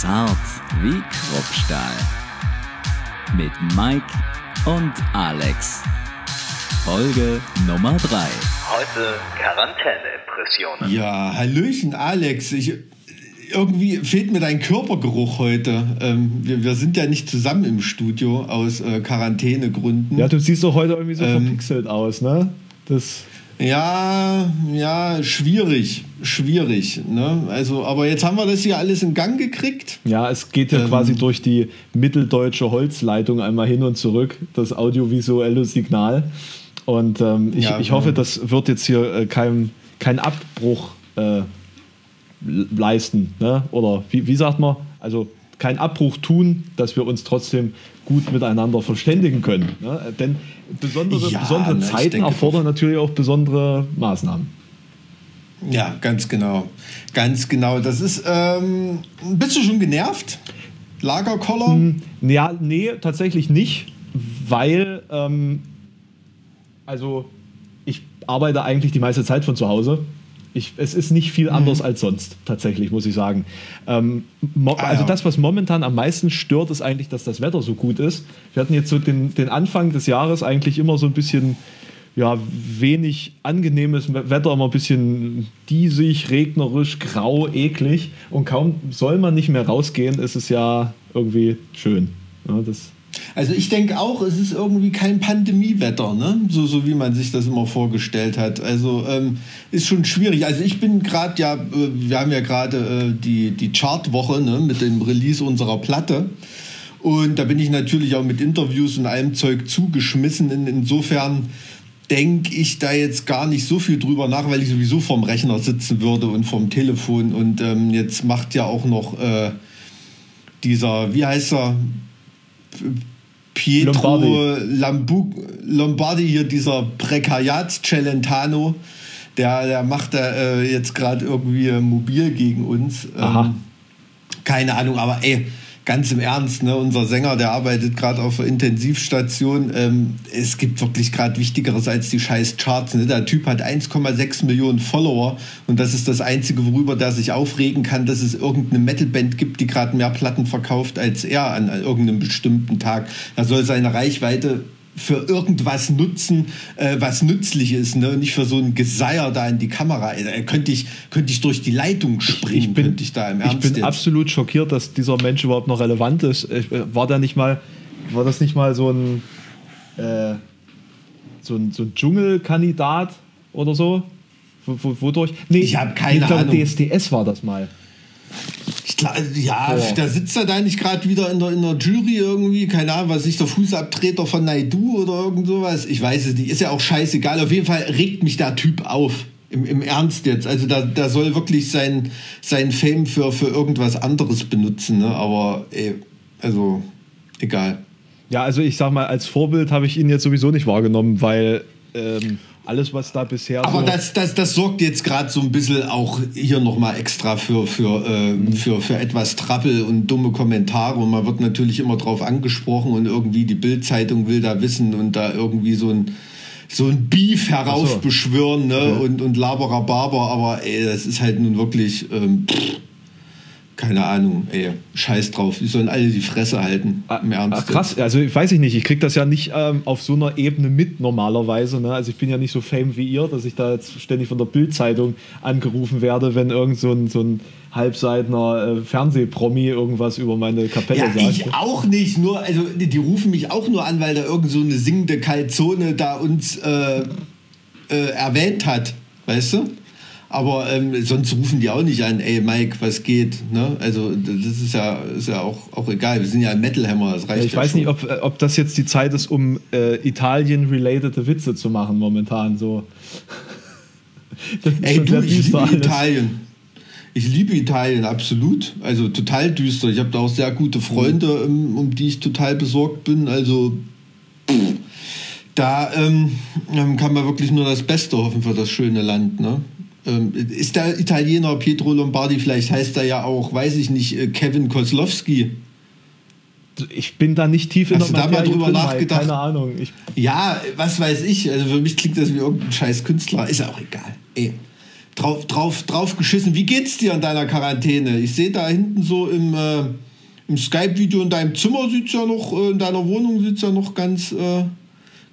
Zart wie Kruppstahl. Mit Mike und Alex. Folge Nummer 3. Heute Quarantäne-Impressionen. Ja, Hallöchen, Alex. Ich, irgendwie fehlt mir dein Körpergeruch heute. Ähm, wir, wir sind ja nicht zusammen im Studio aus äh, Quarantänegründen. Ja, du siehst doch heute irgendwie so Ähm. verpixelt aus, ne? Das, Ja, ja, schwierig, schwierig. Ne? Also, aber jetzt haben wir das hier alles in Gang gekriegt. ja, es geht ja Ähm. quasi durch die mitteldeutsche Holzleitung einmal hin und zurück, das audiovisuelle Signal. Und ähm, ich, Ja, ich hoffe, das wird jetzt hier äh, kein, kein Abbruch äh, leisten. Ne? Oder wie, wie sagt man? Also kein Abbruch tun, dass wir uns trotzdem gut miteinander verständigen können. Ne? Denn besondere, Ja, besondere Zeiten erfordern natürlich auch besondere Maßnahmen. Ja, ganz genau. Ganz genau. Das ist, ähm, bist du schon genervt? Lagerkoller? Hm. Ja, nee, tatsächlich nicht, weil ähm, also ich arbeite eigentlich die meiste Zeit von zu Hause. Ich, es ist nicht viel anders als sonst, tatsächlich, muss ich sagen. Ähm, Ah, also ja. das, was momentan am meisten stört, ist eigentlich, dass das Wetter so gut ist. Wir hatten jetzt so den, den Anfang des Jahres eigentlich immer so ein bisschen ja, wenig angenehmes Wetter, immer ein bisschen diesig, regnerisch, grau, eklig. Und kaum soll man nicht mehr rausgehen, ist es ja irgendwie schön. Ja, das, Also ich denke auch, es ist irgendwie kein Pandemiewetter, ne? so, so wie man sich das immer vorgestellt hat. Also ähm, ist schon schwierig. Also ich bin gerade ja, äh, wir haben ja gerade äh, die, die Chartwoche ne? mit dem Release unserer Platte. Und da bin ich natürlich auch mit Interviews und allem Zeug zugeschmissen. In, insofern denke ich da jetzt gar nicht so viel drüber nach, weil ich sowieso vorm Rechner sitzen würde und vorm Telefon. Und ähm, jetzt macht ja auch noch äh, dieser, wie heißt er? Pietro Lombardi. Lambu Lombardi, hier dieser Prekariats-Celentano, der, der macht da äh, jetzt gerade irgendwie mobil gegen uns. Ähm, Aha. keine Ahnung, aber ey, ganz im Ernst, ne, unser Sänger, der arbeitet gerade auf der Intensivstation. Ähm, es gibt wirklich gerade Wichtigeres als die scheiß Charts. Ne? Der Typ hat 1,6 Millionen Follower und das ist das Einzige, worüber der sich aufregen kann, dass es irgendeine Metalband gibt, die gerade mehr Platten verkauft als er an irgendeinem bestimmten Tag. Er soll seine Reichweite für irgendwas nutzen, äh, was nützlich ist, ne? Nicht für so ein Geseier da in die Kamera. Äh, könnte ich, könnte ich durch die Leitung springen, ich bin, könnte ich da im ich Ernst bin jetzt. absolut schockiert, dass dieser Mensch überhaupt noch relevant ist. Ich, äh, war da nicht mal, war das nicht mal so ein, äh, so ein, so ein Dschungelkandidat oder so? Wo- Wodurch? Nee, Ich hab keine ich glaube, Ahnung. DSDS war das mal. Ich glaub, ja, Boah. da sitzt er da nicht gerade wieder in der, in der Jury irgendwie, keine Ahnung, was ist der Fußabtreter von Naidu oder irgend sowas. Ich weiß es nicht, ist ja auch scheißegal. Auf jeden Fall regt mich der Typ auf. Im, im Ernst jetzt. Also da, da soll wirklich sein, sein Fame für, für irgendwas anderes benutzen. Ne? Aber ey, also egal. Ja, also ich sag mal, als Vorbild habe ich ihn jetzt sowieso nicht wahrgenommen, weil ähm, alles, was da bisher Aber so. das, das, das sorgt jetzt gerade so ein bisschen auch hier nochmal extra für, für, äh, für, für etwas Trappel und dumme Kommentare. Und man wird natürlich immer drauf angesprochen und irgendwie die Bildzeitung will da wissen und da irgendwie so ein, so ein Beef heraufbeschwören ne? Ja. und, und Laberababer. Aber ey, das ist halt nun wirklich. Ähm, pff, keine Ahnung, ey, scheiß drauf. Die sollen alle die Fresse halten. Im Ernst. Ah, krass, also weiß ich nicht. Ich krieg das ja nicht ähm, auf so einer Ebene mit normalerweise. Ne? Also ich bin ja nicht so fame wie ihr, dass ich da jetzt ständig von der Bild-Zeitung angerufen werde, wenn irgend so ein, so ein halbseitner äh, Fernsehpromi irgendwas über meine Kapelle Ja, sagt. ich auch nicht. Nur, also die, rufen mich auch nur an, weil da irgend so eine singende Calzone da uns äh, äh, erwähnt hat, weißt du? Aber ähm, sonst rufen die auch nicht an, ey Mike, was geht? Ne? Also das ist ja, ist ja auch, auch egal. Wir sind ja ein Metal Hammer, das reicht ich ja weiß schon. nicht, ob, ob das jetzt die Zeit ist, um äh, Italien-relatede Witze zu machen momentan. So. Ey, du, ich liebe alles. Italien. Ich liebe Italien, absolut. Also total düster. Ich habe da auch sehr gute Freunde, ähm, um die ich total besorgt bin. Also pff, da ähm, ähm, kann man wirklich nur das Beste hoffen für das schöne Land. Ne? Ähm, ist der Italiener Pietro Lombardi, vielleicht heißt er ja auch, weiß ich nicht, äh, Kevin Kozlowski. Ich bin da nicht tief in Hast du da mal drüber nachgedacht? Keine Ahnung. Ich, Ja, was weiß ich. Also für mich klingt das wie irgendein scheiß Künstler. Ist ja auch egal. Ey. drauf, drauf, drauf geschissen. Wie geht's dir in deiner Quarantäne? Ich sehe da hinten so im, äh, im Skype-Video in deinem Zimmer sieht's ja noch, äh, in deiner Wohnung es ja noch ganz, äh,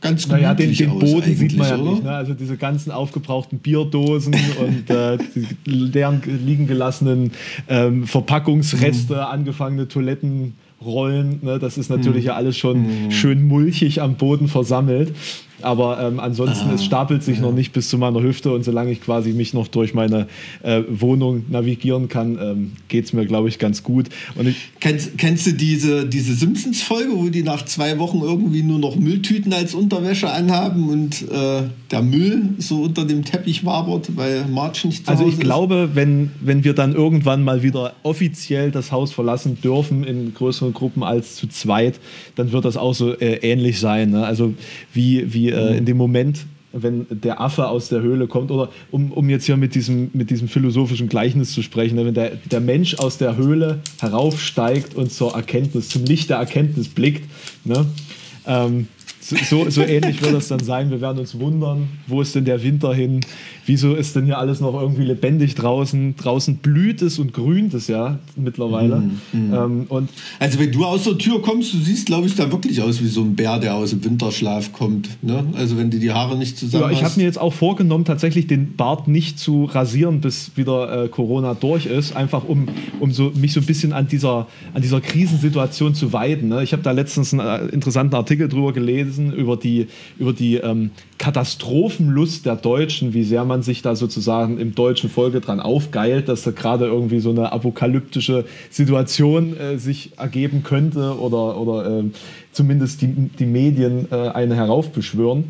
ganz naja, den, den Boden sieht man ja oder? nicht. Ne? Also diese ganzen aufgebrauchten Bierdosen und äh, die leeren liegen gelassenen ähm, Verpackungsreste, mhm. angefangene Toilettenrollen. Ne? Das ist natürlich mhm. ja alles schon mhm. schön mulchig am Boden versammelt. Aber ähm, ansonsten, ah, es stapelt sich ja. noch nicht bis zu meiner Hüfte und solange ich quasi mich noch durch meine äh, Wohnung navigieren kann, ähm, geht es mir, glaube ich, ganz gut. Und ich kennst, kennst du diese, diese Simpsons-Folge, wo die nach zwei Wochen irgendwie nur noch Mülltüten als Unterwäsche anhaben und äh, der Müll so unter dem Teppich wabert, weil March nicht zu Also ich glaube, wenn, wenn wir dann irgendwann mal wieder offiziell das Haus verlassen dürfen in größeren Gruppen als zu zweit, dann wird das auch so äh, ähnlich sein. Ne? Also wie, wie äh, in dem Moment, wenn der Affe aus der Höhle kommt, oder um, um jetzt hier mit diesem, mit diesem philosophischen Gleichnis zu sprechen, ne, wenn der, der Mensch aus der Höhle heraufsteigt und zur Erkenntnis, zum Licht der Erkenntnis blickt, ne, ähm, so, so ähnlich wird es dann sein. Wir werden uns wundern, wo ist denn der Winter hin? Wieso ist denn hier alles noch irgendwie lebendig draußen? Draußen blüht es und grünt es ja mittlerweile. Mm, mm. Ähm, und also wenn du aus der Tür kommst, du siehst, glaube ich, da wirklich aus wie so ein Bär, der aus dem Winterschlaf kommt. Ne? Also wenn du die Haare nicht zusammen ja, Ich habe mir jetzt auch vorgenommen, tatsächlich den Bart nicht zu rasieren, bis wieder äh, Corona durch ist. Einfach um, um so, mich so ein bisschen an dieser, an dieser Krisensituation zu weiden. Ne? Ich habe da letztens einen äh, interessanten Artikel drüber gelesen gelesen über die, über die ähm, Katastrophenlust der Deutschen, wie sehr man sich da sozusagen im deutschen Volke dran aufgeilt, dass da gerade irgendwie so eine apokalyptische Situation äh, sich ergeben könnte oder, oder äh, zumindest die, die Medien äh, eine heraufbeschwören.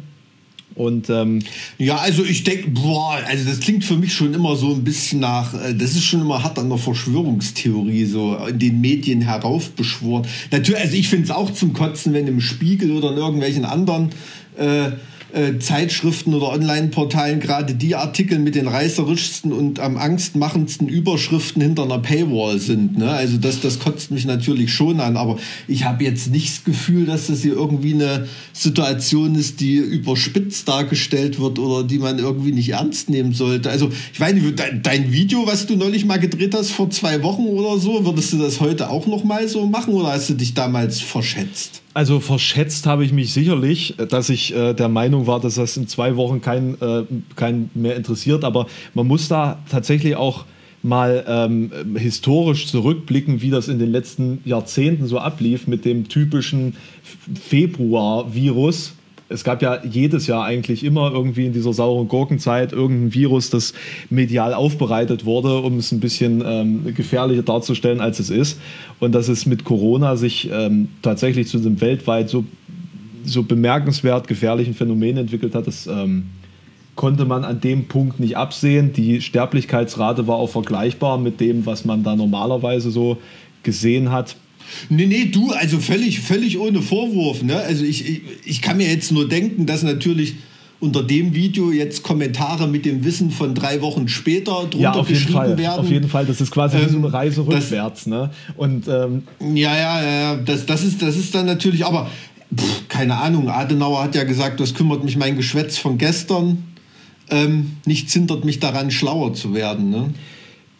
Und ähm, ja, also ich denke, boah, also das klingt für mich schon immer so ein bisschen nach, äh, das ist schon immer hart an der Verschwörungstheorie, so in den Medien heraufbeschworen. Natürlich, also ich finde es auch zum Kotzen, wenn im Spiegel oder in irgendwelchen anderen äh, äh, Zeitschriften oder Online-Portalen gerade die Artikel mit den reißerischsten und am angstmachendsten Überschriften hinter einer Paywall sind. Ne? Also das, das kotzt mich natürlich schon an, aber ich habe jetzt nicht das Gefühl, dass das hier irgendwie eine Situation ist, die überspitzt dargestellt wird oder die man irgendwie nicht ernst nehmen sollte. Also ich weiß nicht, dein Video, was du neulich mal gedreht hast vor zwei Wochen oder so, würdest du das heute auch noch mal so machen oder hast du dich damals verschätzt? Also verschätzt habe ich mich sicherlich, dass ich äh, der Meinung war, dass das in zwei Wochen keinen äh, kein mehr interessiert. Aber man muss da tatsächlich auch mal ähm, historisch zurückblicken, wie das in den letzten Jahrzehnten so ablief mit dem typischen Februar-Virus es gab ja jedes Jahr eigentlich immer irgendwie in dieser sauren Gurkenzeit irgendein Virus, das medial aufbereitet wurde, um es ein bisschen ähm, gefährlicher darzustellen, als es ist. Und dass es mit Corona sich ähm, tatsächlich zu einem weltweit so, so bemerkenswert gefährlichen Phänomen entwickelt hat, das ähm, konnte man an dem Punkt nicht absehen. Die Sterblichkeitsrate war auch vergleichbar mit dem, was man da normalerweise so gesehen hat. Nee, nee, du, also völlig, völlig ohne Vorwurf. Ne? Also ich, ich, ich kann mir jetzt nur denken, dass natürlich unter dem Video jetzt Kommentare mit dem Wissen von drei Wochen später drunter ja, auf geschrieben jeden Fall, werden. Auf jeden Fall, das ist quasi ähm, so eine Reise rückwärts. Das, ne? Und, ähm, ja, ja, ja, das, das, ist, das ist dann natürlich, aber pff, keine Ahnung, Adenauer hat ja gesagt, das kümmert mich mein Geschwätz von gestern. Ähm, nichts hindert mich daran, schlauer zu werden. Ne?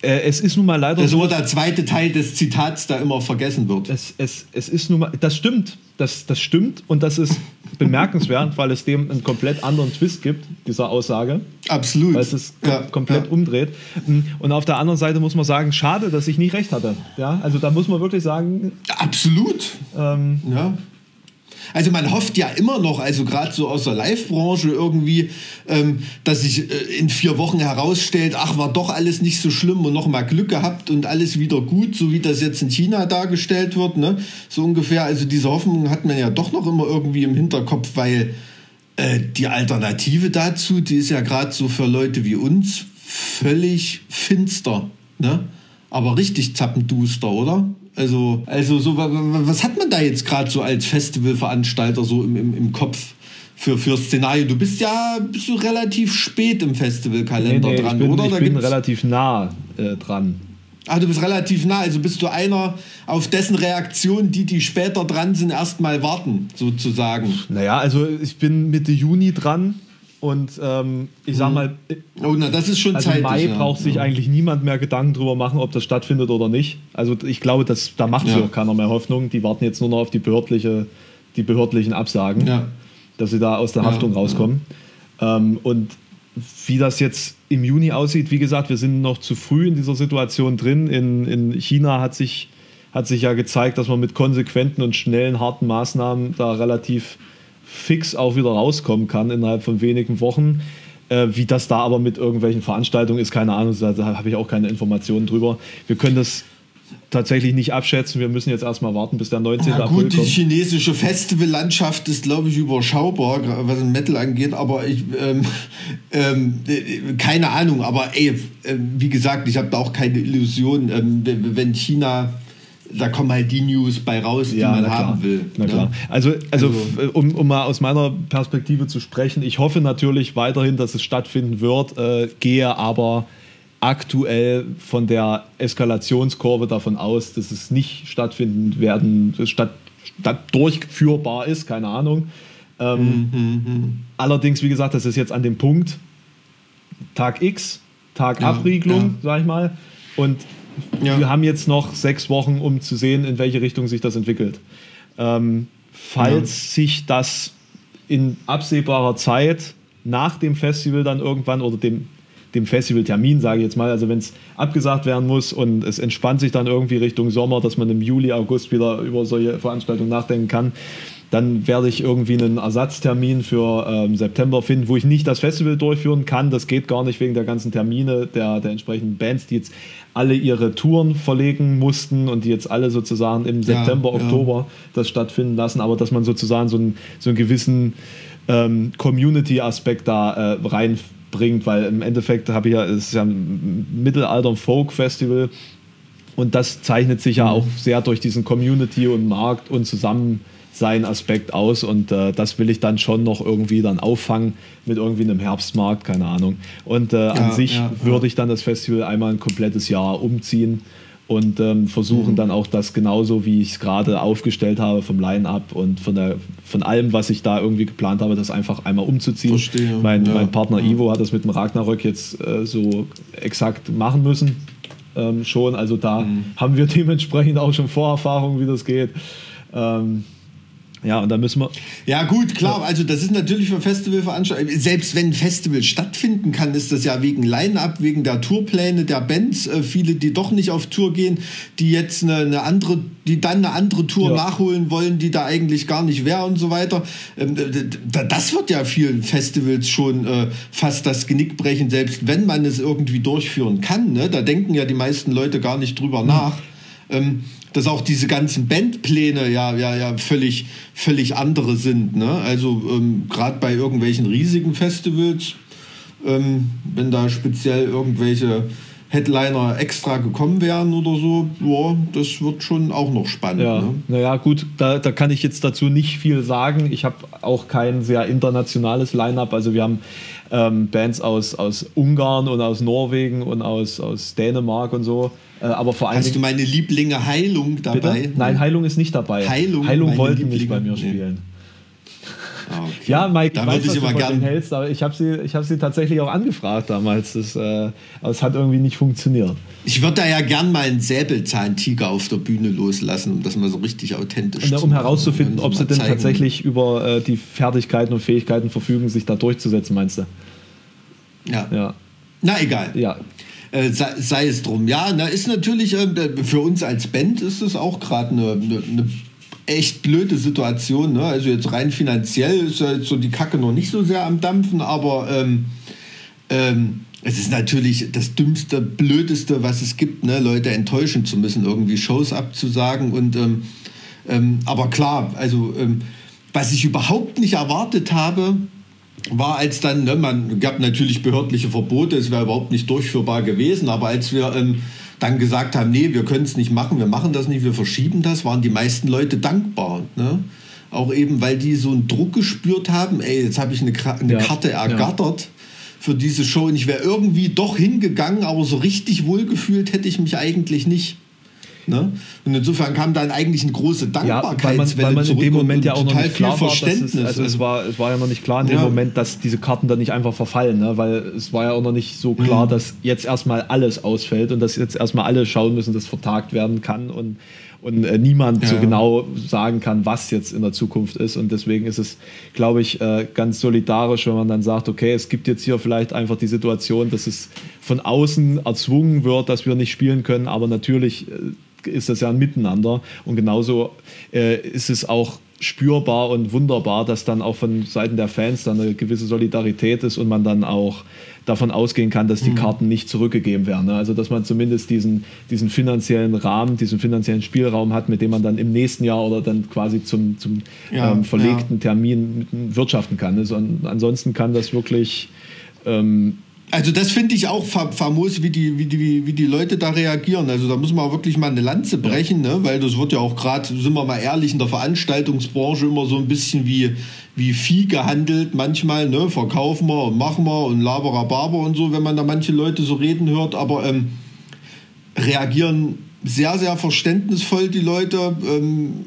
Äh, es ist nun mal leider das so. Das der zweite Teil des Zitats, da immer vergessen wird. Es, es, es ist nun mal, das stimmt. Das, das stimmt und das ist bemerkenswert, weil es dem einen komplett anderen Twist gibt, dieser Aussage. Absolut. Weil es es ja, komplett ja. umdreht. Und auf der anderen Seite muss man sagen, schade, dass ich nicht recht hatte. Ja, also da muss man wirklich sagen. Absolut. Ähm, ja. Also man hofft ja immer noch, also gerade so aus der Live-Branche irgendwie, ähm, dass sich äh, in vier Wochen herausstellt, ach, war doch alles nicht so schlimm und noch mal Glück gehabt und alles wieder gut, so wie das jetzt in China dargestellt wird, ne? So ungefähr. Also diese Hoffnung hat man ja doch noch immer irgendwie im Hinterkopf, weil äh, die Alternative dazu, die ist ja gerade so für Leute wie uns völlig finster, ne? Aber richtig zappenduster, oder? Also, also so, was hat man da jetzt gerade so als Festivalveranstalter so im, im, im Kopf? für, für Szenario. Du bist ja bist du relativ spät im Festivalkalender nee, nee, dran, ich bin, oder? Ich da bin relativ nah äh, dran. Ah, du bist relativ nah, also bist du einer, auf dessen Reaktion die, die später dran sind, erstmal warten, sozusagen. Naja, also ich bin Mitte Juni dran Und ähm, ich sag mal, Oh, na, das ist schon also zeitig. Mai ja. braucht sich ja. eigentlich niemand mehr Gedanken drüber machen, ob das stattfindet oder nicht. Also ich glaube, dass, da macht sich Ja. auch keiner mehr Hoffnung. Die warten jetzt nur noch auf die, behördliche, die behördlichen Absagen, dass sie da aus der Haftung rauskommen. Ähm, und wie das jetzt im Juni aussieht, wie gesagt, wir sind noch zu früh in dieser Situation drin. In, in China hat sich, hat sich ja gezeigt, dass man mit konsequenten und schnellen, harten Maßnahmen da relativ fix auch wieder rauskommen kann innerhalb von wenigen Wochen. Äh, wie das da aber mit irgendwelchen Veranstaltungen ist, keine Ahnung, da, habe ich auch keine Informationen drüber. Wir können das tatsächlich nicht abschätzen. Wir müssen jetzt erstmal warten, bis der 19. Na April gut, die kommt. chinesische Festivallandschaft ist, glaube ich, überschaubar, was den Metal angeht, aber ich, ähm, ähm, äh, keine Ahnung, aber ey, äh, wie gesagt, ich habe da auch keine Illusion, ähm, wenn China, da kommen halt die News bei raus, die man na klar. haben will. Na ne? klar. Also, also, Also- um, um mal aus meiner Perspektive zu sprechen, ich hoffe natürlich weiterhin, dass es stattfinden wird, äh, gehe aber aktuell von der Eskalationskurve davon aus, dass es nicht stattfinden werden, statt, statt durchführbar ist, keine Ahnung. Ähm, Mhm, Allerdings, wie gesagt, das ist jetzt an dem Punkt, Tag X, Tag Ja, Abriegelung, ja. sag ich mal. Und Ja. wir haben jetzt noch sechs Wochen, um zu sehen, in welche Richtung sich das entwickelt. Ähm, falls sich das in absehbarer Zeit nach dem Festival dann irgendwann oder dem, dem Festivaltermin, sage ich jetzt mal, also wenn es abgesagt werden muss und es entspannt sich dann irgendwie Richtung Sommer, dass man im Juli, August wieder über solche Veranstaltungen nachdenken kann, dann werde ich irgendwie einen Ersatztermin für ähm, September finden, wo ich nicht das Festival durchführen kann. Das geht gar nicht wegen der ganzen Termine der, der entsprechenden Bands, die jetzt alle ihre Touren verlegen mussten und die jetzt alle sozusagen im Ja, September, ja. Oktober das stattfinden lassen, aber dass man sozusagen so einen, so einen gewissen ähm, Community-Aspekt da äh, reinbringt, weil im Endeffekt habe ich ja, es ist ja ein Mittelalter-Folk-Festival und das zeichnet sich Mhm. ja auch sehr durch diesen Community und Markt und Zusammensein-Aspekt aus und äh, das will ich dann schon noch irgendwie dann auffangen mit irgendwie einem Herbstmarkt, keine Ahnung. Und äh, an sich ja, ja. würde ich dann das Festival einmal ein komplettes Jahr umziehen und ähm, versuchen dann auch das genauso, wie ich es gerade aufgestellt habe vom Line-Up und von, der, von allem, was ich da irgendwie geplant habe, das einfach einmal umzuziehen. Verstehe, Mein, ja, mein Partner ja. Ivo hat das mit dem Ragnarök jetzt äh, so exakt machen müssen. Ähm, schon, also da Mhm. haben wir dementsprechend auch schon Vorerfahrungen, wie das geht. Ähm, ja, und da müssen wir. Ja, gut, klar. Also, das ist natürlich für Festivalveranstaltungen. Selbst wenn ein Festival stattfinden kann, ist das ja wegen Line-Up, wegen der Tourpläne der Bands. Äh, viele, die doch nicht auf Tour gehen, die jetzt eine, eine andere, die dann eine andere Tour Ja. nachholen wollen, die da eigentlich gar nicht wäre und so weiter. Ähm, das wird ja vielen Festivals schon äh, fast das Genick brechen, selbst wenn man es irgendwie durchführen kann. Ne? Da denken ja die meisten Leute gar nicht drüber nach. Ähm, dass auch diese ganzen Bandpläne ja, ja, ja völlig, völlig andere sind. Ne? Also ähm, gerade bei irgendwelchen riesigen Festivals, ähm, wenn da speziell irgendwelche Headliner extra gekommen wären oder so, ja, das wird schon auch noch spannend. Ja, Ne? naja, gut, da, da kann ich jetzt dazu nicht viel sagen. Ich habe auch kein sehr internationales Line-up. Also wir haben ähm, Bands aus, aus Ungarn und aus Norwegen und aus, aus Dänemark und so. Äh, aber vor allen Hast du meine Lieblinge Heilung dabei? Bitte? Nein, Heilung ist nicht dabei. Heilung, meine wollten nicht bei mir Nee. spielen. Ah, okay. Ja, Mike, da ich weiß, was ich du immer von gern. hältst, aber ich habe sie, ich hab sie tatsächlich auch angefragt damals. Das, äh, aber es hat irgendwie nicht funktioniert. Ich würde da ja gern mal einen Säbelzahntiger auf der Bühne loslassen, um das mal so richtig authentisch Und, zu um machen. herauszufinden, ob sie denn zeigen. tatsächlich über äh, die Fertigkeiten und Fähigkeiten verfügen, sich da durchzusetzen, meinst du? Ja. Ja. Na egal. Ja. Äh, sei, sei es drum. Ja, na, ist natürlich, äh, für uns als Band ist es auch gerade eine, eine, eine echt blöde Situation. Ne? Also jetzt rein finanziell ist ja jetzt so die Kacke noch nicht so sehr am Dampfen, aber ähm, ähm, es ist natürlich das dümmste, blödeste, was es gibt, ne? Leute enttäuschen zu müssen, irgendwie Shows abzusagen. Und ähm, ähm, aber klar, also ähm, was ich überhaupt nicht erwartet habe, war als dann, ne, man gab natürlich behördliche Verbote, es wäre überhaupt nicht durchführbar gewesen, aber als wir ähm, dann gesagt haben, nee, wir können es nicht machen, wir machen das nicht, wir verschieben das, waren die meisten Leute dankbar. Ne? Auch eben, weil die so einen Druck gespürt haben, ey, jetzt habe ich eine, eine Ja, Karte ja. ergattert für diese Show und ich wäre irgendwie doch hingegangen, aber so richtig wohlgefühlt hätte ich mich eigentlich nicht. Ne? Und insofern kam dann eigentlich eine große Dankbarkeit. Ja, weil man, weil man in dem Moment ja auch noch nicht klar war, Verständnis. Es, also es, war, es war ja noch nicht klar in dem ja. Moment, dass diese Karten dann nicht einfach verfallen, ne? weil es war ja auch noch nicht so klar, mhm. dass jetzt erstmal alles ausfällt und dass jetzt erstmal alle schauen müssen, dass vertagt werden kann und und äh, niemand ja. so genau sagen kann, was jetzt in der Zukunft ist. Und deswegen ist es, glaube ich, äh, ganz solidarisch, wenn man dann sagt, okay, es gibt jetzt hier vielleicht einfach die Situation, dass es von außen erzwungen wird, dass wir nicht spielen können, aber natürlich äh, ist das ja ein Miteinander. Und genauso äh, ist es auch spürbar und wunderbar, dass dann auch von Seiten der Fans dann eine gewisse Solidarität ist und man dann auch davon ausgehen kann, dass die mhm. Karten nicht zurückgegeben werden. Ne? Also dass man zumindest diesen, diesen finanziellen Rahmen, diesen finanziellen Spielraum hat, mit dem man dann im nächsten Jahr oder dann quasi zum, zum ja, ähm, verlegten ja. Termin wirtschaften kann. Also ansonsten kann das wirklich ähm, also das finde ich auch famos, wie die, wie, die, wie die Leute da reagieren. Also da muss man wirklich mal eine Lanze brechen, ne? weil das wird ja auch gerade, sind wir mal ehrlich, in der Veranstaltungsbranche immer so ein bisschen wie, wie Vieh gehandelt manchmal. Ne? Verkaufen wir und machen wir und laberababer und so, wenn man da manche Leute so reden hört. Aber ähm, reagieren sehr, sehr verständnisvoll die Leute. Ähm,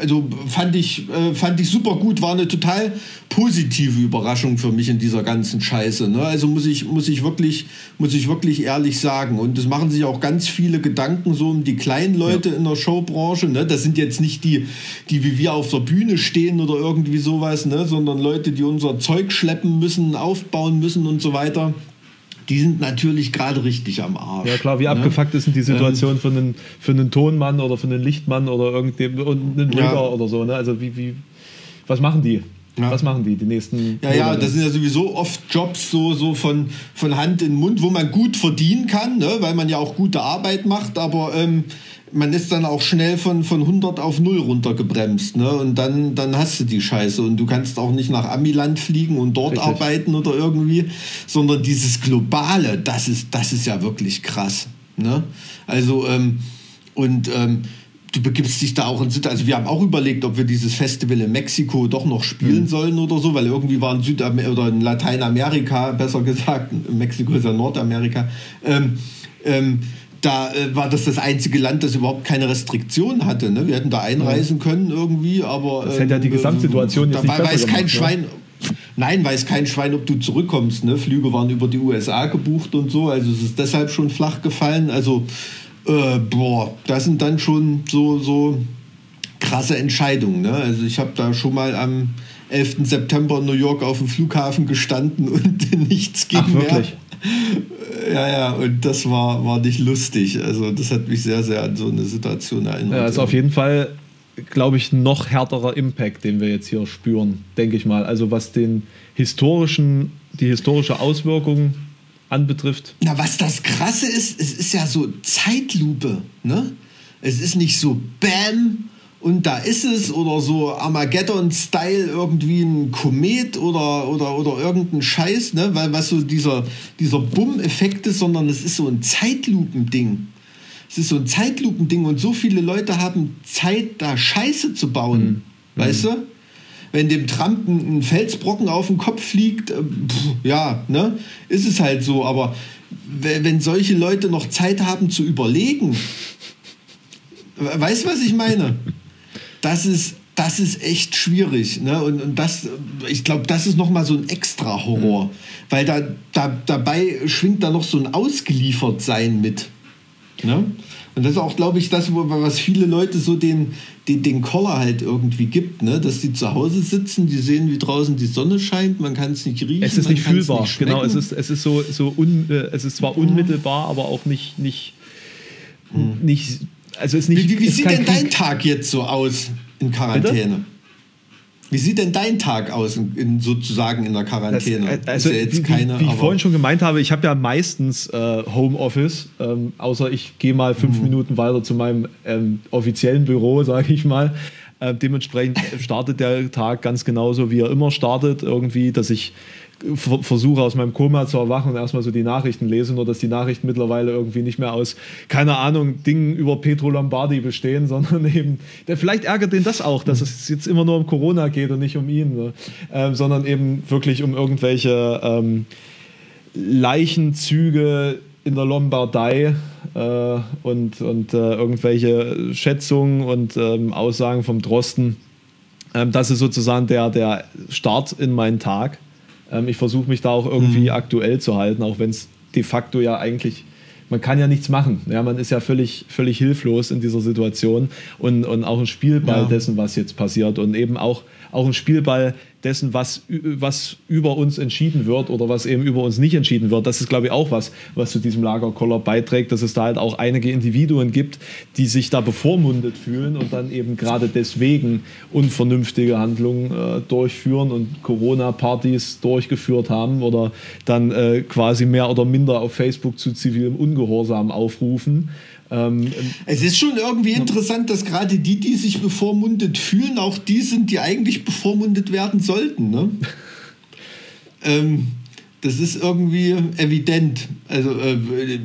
also fand ich, äh, fand ich super gut, war eine total positive Überraschung für mich in dieser ganzen Scheiße. Ne? Also muss ich, muss, ich wirklich, muss ich wirklich ehrlich sagen. Und es machen sich auch ganz viele Gedanken so um die kleinen Leute ja. in der Showbranche. Ne? Das sind jetzt nicht die, die wie wir auf der Bühne stehen oder irgendwie sowas, ne? sondern Leute, die unser Zeug schleppen müssen, aufbauen müssen und so weiter die sind natürlich gerade richtig am Arsch. Ja klar, wie ne? abgefuckt ist die Situation ähm, für, einen, für einen Tonmann oder für einen Lichtmann oder irgendeinem und einen Blöger ja. oder so. Ne? Also wie, wie, was machen die? Ja. Was machen die die nächsten? Ja, ja, das sind ja sowieso oft Jobs so, so von, von Hand in Mund, wo man gut verdienen kann, ne? weil man ja auch gute Arbeit macht, aber ähm, man ist dann auch schnell von, von 100 auf 0 runtergebremst. Ne? Und dann, dann hast du die Scheiße. Und du kannst auch nicht nach Amiland fliegen und dort Richtig. arbeiten oder irgendwie, sondern dieses Globale, das ist, das ist ja wirklich krass. Ne? Also, ähm, und ähm, du begibst dich da auch in Also wir haben auch überlegt, ob wir dieses Festival in Mexiko doch noch spielen mhm. sollen oder so, weil irgendwie war in Südamerika oder in Lateinamerika, besser gesagt, Mexiko ist ja Nordamerika, ähm, ähm, da äh, war das das einzige Land, das überhaupt keine Restriktionen hatte. Ne? Wir hätten da einreisen können irgendwie, aber. Das hätte ja die ähm, Gesamtsituation jetzt nicht besser weiß kein gemacht, ne? Schwein. Ne? Nein, weiß kein Schwein, ob du zurückkommst. Ne? Flüge waren über die USA gebucht und so, also es ist deshalb schon flach gefallen. Also, äh, boah, das sind dann schon so, so krasse Entscheidungen. Ne? Also, ich habe da schon mal am 11. September in New York auf dem Flughafen gestanden und nichts ging Ach, mehr. Ja, ja, und das war, war nicht lustig. Also das hat mich sehr, sehr an so eine Situation erinnert. Ja, also auf jeden Fall, glaube ich, noch härterer Impact, den wir jetzt hier spüren, denke ich mal. Also was den historischen, die historische Auswirkung anbetrifft. Na, was das Krasse ist, es ist ja so Zeitlupe, ne? Es ist nicht so Bam, und da ist es oder so Armageddon-Style irgendwie ein Komet oder, oder, oder irgendein Scheiß, ne? weil was so dieser, dieser Bumm-Effekt ist, sondern es ist so ein Zeitlupending. Es ist so ein Zeitlupending und so viele Leute haben Zeit, da Scheiße zu bauen. Mhm. Weißt du? Wenn dem Trump ein Felsbrocken auf den Kopf fliegt, äh, pff, ja, ne? Ist es halt so. Aber wenn solche Leute noch Zeit haben zu überlegen, weißt du, was ich meine? das ist, das ist echt schwierig. Ne? Und, und das, ich glaube, das ist nochmal so ein extra Horror. Mhm. Weil da, da, dabei schwingt da noch so ein Ausgeliefertsein mit. Ne? Und das ist auch, glaube ich, das, was viele Leute so den, den, den Koller halt irgendwie gibt, ne? dass die zu Hause sitzen, die sehen, wie draußen die Sonne scheint, man kann es nicht riechen. Es ist nicht fühlbar, nicht genau. Es ist, es ist so, so un, äh, es ist zwar unmittelbar, aber auch nicht, nicht, hm. nicht also ist nicht. Wie, wie, wie sieht denn dein Tag jetzt so aus in Quarantäne? Bitte? Wie sieht denn dein Tag aus, in, in sozusagen in der Quarantäne? Das, also, ja wie, keine, wie, ich vorhin schon gemeint habe, ich habe ja meistens äh, Homeoffice, ähm, außer ich gehe mal fünf mhm. Minuten weiter zu meinem ähm, offiziellen Büro, sage ich mal. Äh, dementsprechend startet der Tag ganz genauso, wie er immer startet, irgendwie, dass ich versuche aus meinem Koma zu erwachen und erstmal so die Nachrichten lese, nur dass die Nachrichten mittlerweile irgendwie nicht mehr aus, keine Ahnung, Dingen über Petro Lombardi bestehen, sondern eben, der, vielleicht ärgert den das auch, dass es jetzt immer nur um Corona geht und nicht um ihn, ne? ähm, sondern eben wirklich um irgendwelche ähm, Leichenzüge in der Lombardei, äh, und, und äh, irgendwelche Schätzungen und ähm, Aussagen vom Drosten. Ähm, das ist sozusagen der, der Start in meinen Tag. Ähm, ich versuche mich da auch irgendwie mhm. aktuell zu halten, auch wenn es de facto ja eigentlich man kann ja nichts machen. Ja, man ist ja völlig, völlig hilflos in dieser Situation und, und auch ein Spielball ja. dessen, was jetzt passiert und eben auch, auch ein Spielball dessen, was, was über uns entschieden wird oder was eben über uns nicht entschieden wird. Das ist, glaube ich, auch was, was zu diesem Lagerkoller beiträgt, dass es da halt auch einige Individuen gibt, die sich da bevormundet fühlen und dann eben gerade deswegen unvernünftige Handlungen äh, durchführen und Corona-Partys durchgeführt haben oder dann äh, quasi mehr oder minder auf Facebook zu zivilem Ungehorsam aufrufen. Ähm, es ist schon irgendwie interessant, dass gerade die, die sich bevormundet fühlen, auch die sind, die eigentlich bevormundet werden sollten. Ne? ähm, das ist irgendwie evident. Also äh,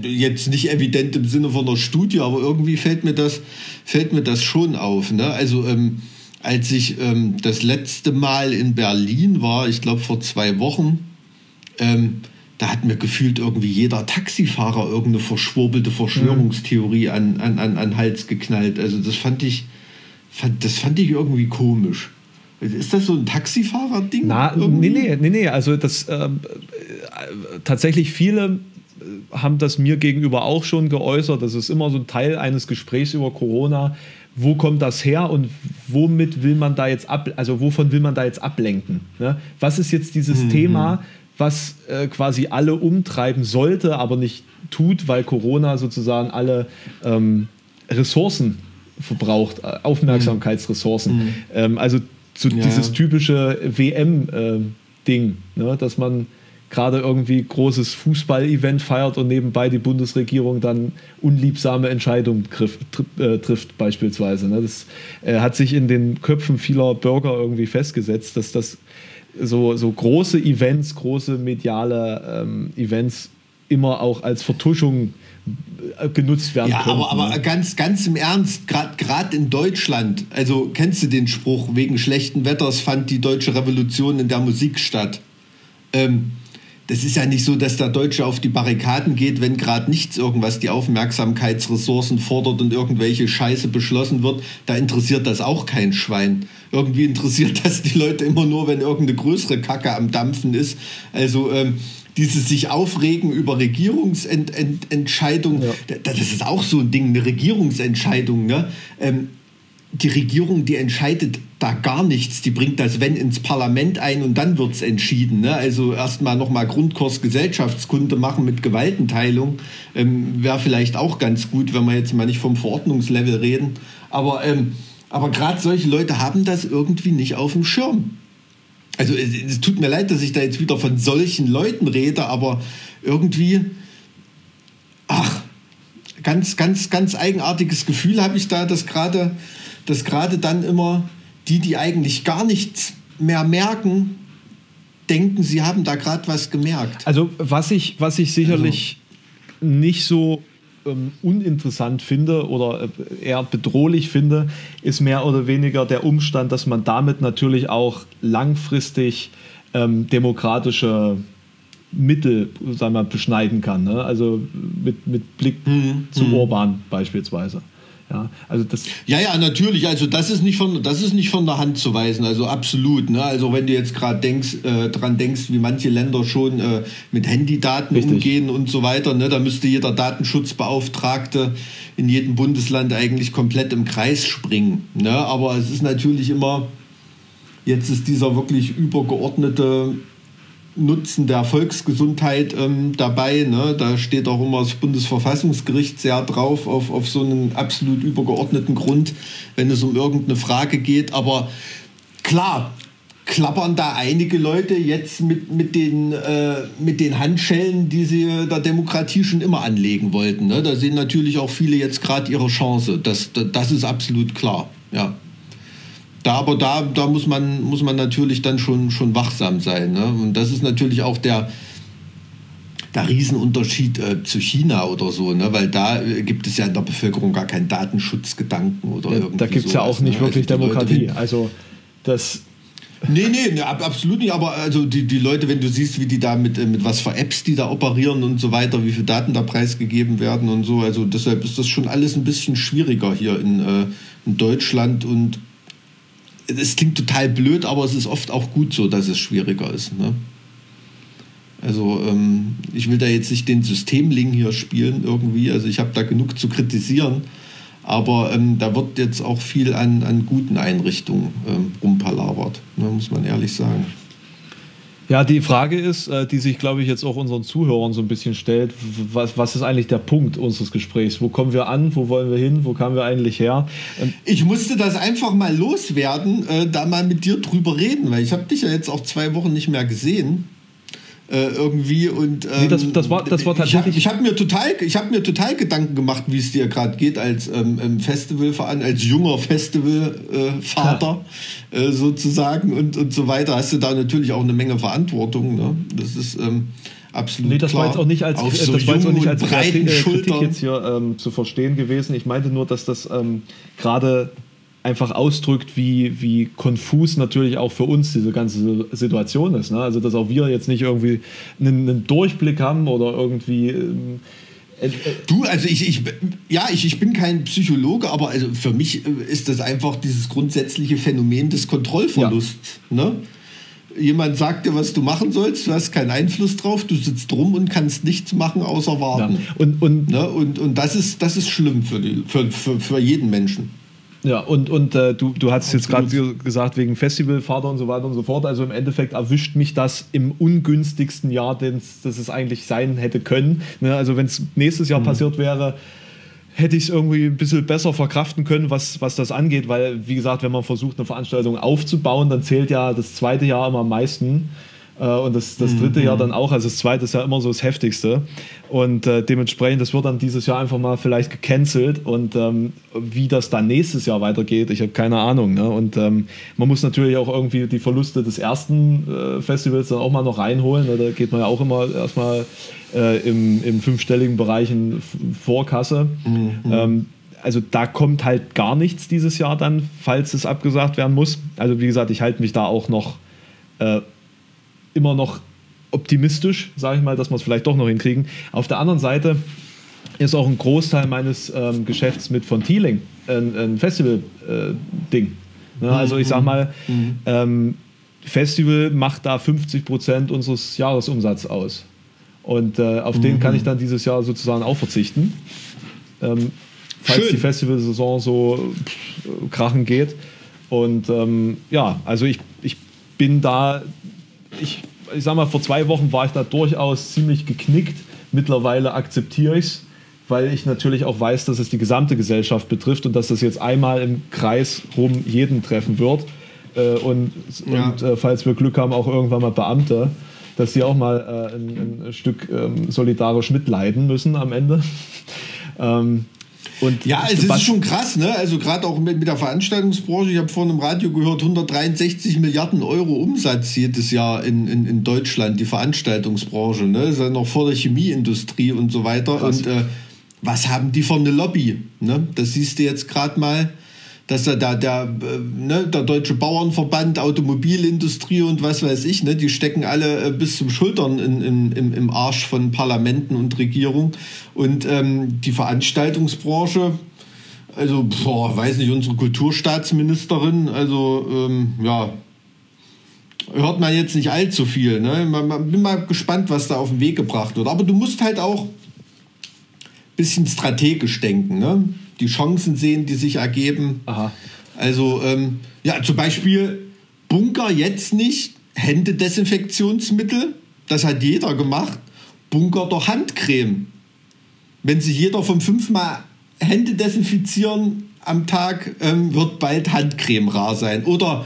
jetzt nicht evident im Sinne von einer Studie, aber irgendwie fällt mir das, fällt mir das schon auf. Ne? Also ähm, als ich ähm, das letzte Mal in Berlin war, ich glaube vor zwei Wochen, ähm, da hat mir gefühlt irgendwie jeder Taxifahrer irgendeine verschwurbelte Verschwörungstheorie an, an, an, an Hals geknallt. Also das fand ich, fand, das fand ich irgendwie komisch. Ist das so ein Taxifahrer-Ding? Nee, nee, nee, nee. Also das äh, tatsächlich viele äh, haben das mir gegenüber auch schon geäußert. Das ist immer so ein Teil eines Gesprächs über Corona. Wo kommt das her und womit will man da jetzt ab, also wovon will man da jetzt ablenken? Ne? Was ist jetzt dieses mhm. Thema, was äh, quasi alle umtreiben sollte, aber nicht tut, weil Corona sozusagen alle ähm, Ressourcen verbraucht, äh, Aufmerksamkeitsressourcen. Mhm. Ähm, also so ja. dieses typische WM-Ding, äh, ne, dass man gerade irgendwie großes Fußball-Event feiert und nebenbei die Bundesregierung dann unliebsame Entscheidungen trifft, äh, trifft beispielsweise. Ne? Das äh, hat sich in den Köpfen vieler Bürger irgendwie festgesetzt, dass das so, so große Events, große mediale ähm, Events immer auch als Vertuschung äh, genutzt werden ja, können. Aber, aber ganz, ganz im Ernst, gerade in Deutschland, also kennst du den Spruch, wegen schlechten Wetters fand die deutsche Revolution in der Musik statt. Ähm, das ist ja nicht so, dass der Deutsche auf die Barrikaden geht, wenn gerade nichts irgendwas die Aufmerksamkeitsressourcen fordert und irgendwelche Scheiße beschlossen wird. Da interessiert das auch kein Schwein. Irgendwie interessiert das die Leute immer nur, wenn irgendeine größere Kacke am Dampfen ist. Also ähm, dieses sich aufregen über Regierungsentscheidungen, ja. das ist auch so ein Ding, eine Regierungsentscheidung. Ne? Ähm, die Regierung, die entscheidet da gar nichts. Die bringt das Wenn ins Parlament ein und dann wird es entschieden. Ne? Also erstmal nochmal Grundkurs Gesellschaftskunde machen mit Gewaltenteilung. Ähm, Wäre vielleicht auch ganz gut, wenn wir jetzt mal nicht vom Verordnungslevel reden. Aber, ähm, aber gerade solche Leute haben das irgendwie nicht auf dem Schirm. Also es, tut mir leid, dass ich da jetzt wieder von solchen Leuten rede, aber irgendwie, ach, ganz, ganz, ganz eigenartiges Gefühl habe ich da, dass gerade dass gerade dann immer die, die eigentlich gar nichts mehr merken, denken, sie haben da gerade was gemerkt. Also was ich, was ich sicherlich also. nicht so ähm, uninteressant finde oder äh, eher bedrohlich finde, ist mehr oder weniger der Umstand, dass man damit natürlich auch langfristig ähm, demokratische Mittel sagen wir, beschneiden kann. Ne? Also mit, mit Blick mhm. zu mhm. Orban beispielsweise. Ja, also das ja, ja, natürlich. Also das ist nicht von, das ist nicht von der Hand zu weisen. Also absolut. Ne? Also wenn du jetzt gerade denkst, äh, dran denkst, wie manche Länder schon äh, mit Handydaten Richtig. umgehen und so weiter, ne? da müsste jeder Datenschutzbeauftragte in jedem Bundesland eigentlich komplett im Kreis springen. Ne? Aber es ist natürlich immer, jetzt ist dieser wirklich übergeordnete Nutzen der Volksgesundheit ähm, dabei. Ne? Da steht auch immer das Bundesverfassungsgericht sehr drauf, auf, auf so einen absolut übergeordneten Grund, wenn es um irgendeine Frage geht. Aber klar, klappern da einige Leute jetzt mit, mit, den, äh, mit den Handschellen, die sie der Demokratie schon immer anlegen wollten. Ne? Da sehen natürlich auch viele jetzt gerade ihre Chance. Das, das ist absolut klar. Ja da, aber da, da muss, man, muss man natürlich dann schon, schon wachsam sein. Ne? Und das ist natürlich auch der, der Riesenunterschied äh, zu China oder so, ne? weil da äh, gibt es ja in der Bevölkerung gar keinen Datenschutzgedanken oder ja, irgendwie. Da gibt es ja auch nicht ne? wirklich also Demokratie. also das Nee, nee, nee, absolut nicht. Aber also die, die Leute, wenn du siehst, wie die da mit, äh, mit was für Apps die da operieren und so weiter, wie viele Daten da preisgegeben werden und so, also deshalb ist das schon alles ein bisschen schwieriger hier in, äh, in Deutschland und es klingt total blöd, aber es ist oft auch gut so, dass es schwieriger ist. Ne? Also ähm, ich will da jetzt nicht den Systemling hier spielen irgendwie. Also ich habe da genug zu kritisieren. Aber ähm, da wird jetzt auch viel an, an guten Einrichtungen ähm, rumpalabert, ne, muss man ehrlich sagen. Ja, die Frage ist, äh, die sich, glaube ich, jetzt auch unseren Zuhörern so ein bisschen stellt, was, was ist eigentlich der Punkt unseres Gesprächs? Wo kommen wir an? Wo wollen wir hin? Wo kamen wir eigentlich her? Ähm ich musste das einfach mal loswerden, äh, da mal mit dir drüber reden, weil ich habe dich ja jetzt auch zwei Wochen nicht mehr gesehen äh, irgendwie und ähm, nee, das, das, war, das war tatsächlich. Ich habe hab mir total, ich habe mir total Gedanken gemacht, wie es dir gerade geht als ähm, Festivalverein, als junger Festivalvater äh, äh, sozusagen und und so weiter. Hast du da natürlich auch eine Menge Verantwortung. Ne? Das ist ähm, absolut Nee, das klar. war jetzt auch nicht als, so das war jetzt auch nicht als breiten Kritik, Schultern. jetzt hier ähm, zu verstehen gewesen. Ich meinte nur, dass das ähm, gerade einfach ausdrückt, wie, wie konfus natürlich auch für uns diese ganze Situation ist. Ne? Also, dass auch wir jetzt nicht irgendwie einen, einen Durchblick haben oder irgendwie. Ähm, äh, äh, Du, also ich, ich ja, ich, ich bin kein Psychologe, aber also für mich äh, ist das einfach dieses grundsätzliche Phänomen des Kontrollverlusts. Ne? Jemand sagt dir, was du machen sollst, du hast keinen Einfluss drauf, du sitzt rum und kannst nichts machen, außer warten. ja. Und, und Ne? Und, und das, ist, das ist schlimm für, die, für, für, für jeden Menschen. Ja, und, und äh, du, du hast jetzt gerade gesagt, wegen Festivalvater und so weiter und so fort. Also im Endeffekt erwischt mich das im ungünstigsten Jahr, das es eigentlich sein hätte können. Ne? Also wenn es nächstes Jahr passiert wäre, hätte ich es irgendwie ein bisschen besser verkraften können, was, was das angeht, weil, wie gesagt, wenn man versucht, eine Veranstaltung aufzubauen, dann zählt ja das zweite Jahr immer am meisten. Äh, Und das, das dritte Jahr dann auch, also das zweite ist ja immer so das heftigste. Und äh, dementsprechend, das wird dann dieses Jahr einfach mal vielleicht gecancelt. Und ähm, wie das dann nächstes Jahr weitergeht, ich habe keine Ahnung. Ne? Und ähm, man muss natürlich auch irgendwie die Verluste des ersten äh, Festivals dann auch mal noch reinholen. Ne? Da geht man ja auch immer erstmal äh, im, im fünfstelligen Bereich in Vorkasse. Ähm, also da kommt halt gar nichts dieses Jahr dann, falls es abgesagt werden muss. Also wie gesagt, ich halte mich da auch noch äh, immer noch optimistisch, sage ich mal, dass wir es vielleicht doch noch hinkriegen. Auf der anderen Seite ist auch ein Großteil meines ähm, Geschäfts mit von Thieling ein, ein Festival-Ding. ne? Also ich sag mal, ähm, Festival macht da 50 Prozent unseres Jahresumsatzes aus. Und äh, auf den kann ich dann dieses Jahr sozusagen auch verzichten. Ähm, falls Schön. die Festivalsaison so pff, krachen geht. Und ähm, ja, also ich, ich bin da, ich, ich sag mal, vor zwei Wochen war ich da durchaus ziemlich geknickt. Mittlerweile akzeptiere ich es, weil ich natürlich auch weiß, dass es die gesamte Gesellschaft betrifft und dass das jetzt einmal im Kreis rum jeden treffen wird. Äh, und Ja. und äh, falls wir Glück haben, auch irgendwann mal Beamte, dass die auch mal äh, ein, ein Stück ähm, solidarisch mitleiden müssen am Ende. ähm, und Ja, es ist schon krass, ne? Also gerade auch mit, mit der Veranstaltungsbranche. Ich habe vorhin im Radio gehört, 163 Milliarden Euro Umsatz jedes Jahr in, in, in Deutschland, die Veranstaltungsbranche, ne? Das ist ja noch vor der Chemieindustrie und so weiter. Krass. Und äh, was haben die für eine Lobby? Ne? Das siehst du jetzt gerade mal, dass da der, äh, ne, der Deutsche Bauernverband, Automobilindustrie und was weiß ich, ne, die stecken alle äh, bis zum Schultern in, in, im, im Arsch von Parlamenten und Regierung. Und ähm, die Veranstaltungsbranche, also, boah, weiß nicht, unsere Kulturstaatsministerin, also, ähm, ja, hört man jetzt nicht allzu viel. Ne? Man, man, bin mal gespannt, was da auf den Weg gebracht wird. Aber du musst halt auch ein bisschen strategisch denken. Ne? Die Chancen sehen, die sich ergeben. Aha. Also, ähm, ja, zum Beispiel Bunker jetzt nicht, Händedesinfektionsmittel, das hat jeder gemacht. Bunker doch Handcreme. Wenn sich jeder von fünfmal Hände desinfizieren am Tag, ähm, wird bald Handcreme rar sein. Oder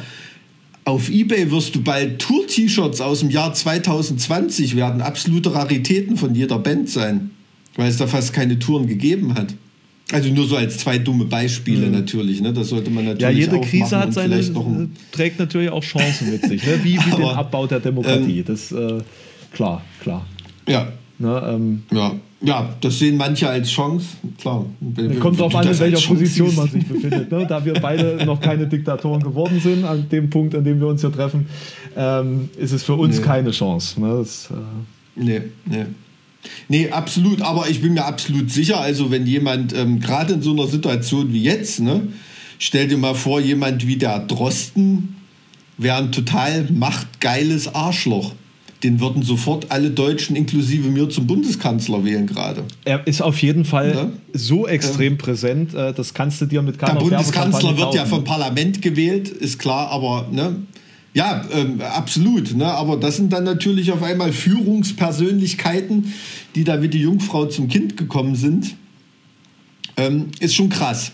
auf Ebay wirst du bald Tour-T-Shirts aus dem Jahr 2020 werden absolute Raritäten von jeder Band sein, weil es da fast keine Touren gegeben hat. Also nur so als zwei dumme Beispiele natürlich. Ne? Das sollte man natürlich Ja, jede auch Krise hat seine, trägt natürlich auch Chancen mit sich, ne? wie, wie den Aber, Abbau der Demokratie. das äh, klar, klar. Ja, Ne, ähm, ja. Ja, das sehen manche als Chance, klar. Kommt darauf an, in welcher Position man sich befindet. Ne? Da wir beide noch keine Diktatoren geworden sind, an dem Punkt, an dem wir uns hier treffen, ähm, ist es für uns nee. keine Chance. Ne? Das, äh nee, nee. Nee, absolut. Aber ich bin mir absolut sicher, also wenn jemand, ähm, gerade in so einer Situation wie jetzt, ne, stell dir mal vor, jemand wie der Drosten wäre ein total machtgeiles Arschloch den würden sofort alle Deutschen inklusive mir zum Bundeskanzler wählen gerade. Er ist auf jeden Fall ja? so extrem ähm, präsent, äh, das kannst du dir mit keiner Der Bundeskanzler wird ja vom Parlament gewählt, ist klar, aber ne, ja, ähm, absolut. Ne, aber das sind dann natürlich auf einmal Führungspersönlichkeiten, die da wie die Jungfrau zum Kind gekommen sind. Ähm, ist schon krass.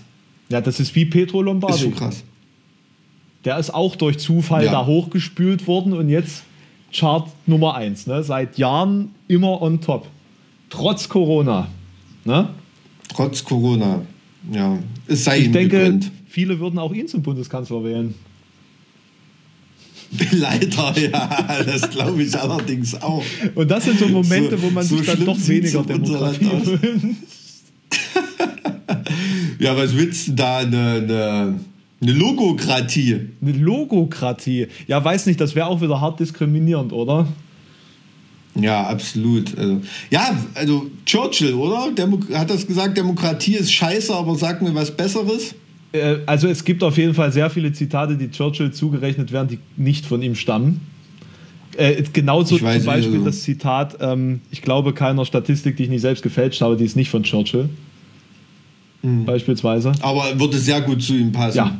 Ja, das ist wie Petro Lombardi. Ist schon krass. Der ist auch durch Zufall ja. da hochgespült worden und jetzt Chart Nummer 1. Ne? Seit Jahren immer on top. Trotz Corona. Ne? Trotz Corona. Ja. Es sei ich denke, gegönnt. viele würden auch ihn zum Bundeskanzler wählen. Leider, ja, das glaube ich allerdings auch. Und das sind so Momente, so, wo man so sich dann doch weniger Demokratie wünscht. ja, was willst du da? Eine, eine eine Logokratie. Eine Logokratie. Ja, weiß nicht, das wäre auch wieder hart diskriminierend, oder? Ja, absolut. Also, ja, also Churchill, oder? Demo hat das gesagt, Demokratie ist scheiße, aber sag mir was Besseres. Äh, also es gibt auf jeden Fall sehr viele Zitate, die Churchill zugerechnet werden, die nicht von ihm stammen. Äh, genauso zum Beispiel also. das Zitat, ähm, ich glaube keiner Statistik, die ich nicht selbst gefälscht habe, die ist nicht von Churchill. Mhm. Beispielsweise. Aber würde sehr gut zu ihm passen. Ja,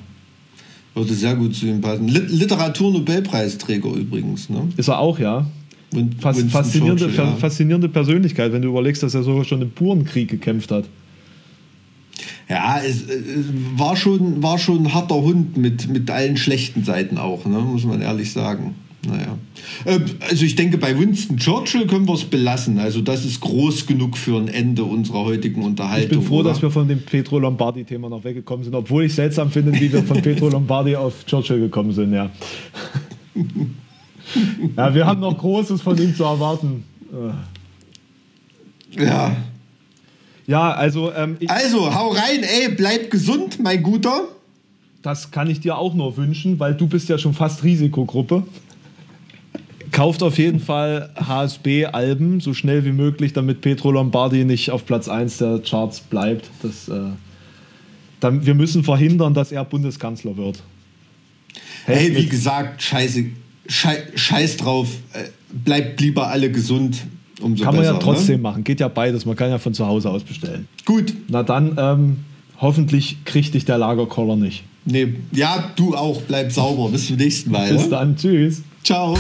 würde sehr gut zu ihm passen. Literaturnobelpreisträger übrigens. Ne? Ist er auch, ja. Und Fas faszinierende, ja. faszinierende Persönlichkeit, wenn du überlegst, dass er sogar schon im Burenkrieg gekämpft hat. Ja, es, es, war, schon, war schon ein harter Hund mit, mit allen schlechten Seiten auch, ne? muss man ehrlich sagen. Naja. Äh, also ich denke, bei Winston Churchill können wir es belassen. Also das ist groß genug für ein Ende unserer heutigen Unterhaltung. Ich bin froh, oder? dass wir von dem Petro Lombardi-Thema noch weggekommen sind, obwohl ich seltsam finde, wie wir von Petro Lombardi auf Churchill gekommen sind, ja. ja, wir haben noch Großes von ihm zu erwarten. Ja. Ja, also. Ähm, also, hau rein, ey, bleib gesund, mein Guter. Das kann ich dir auch nur wünschen, weil du bist ja schon fast Risikogruppe. Kauft auf jeden Fall HSB-Alben so schnell wie möglich, damit Petro Lombardi nicht auf Platz 1 der Charts bleibt. Das, äh, dann, wir müssen verhindern, dass er Bundeskanzler wird. Hey, wie gesagt, scheiße, schei, scheiß drauf. Äh, bleibt lieber alle gesund. Umso kann man besser, ja trotzdem ne? machen. Geht ja beides. Man kann ja von zu Hause aus bestellen. Gut. Na dann, ähm, hoffentlich kriegt dich der Lagerkoller nicht. Nee, ja, du auch. Bleib sauber. Bis zum nächsten Mal. Bis dann. Tschüss. Ciao.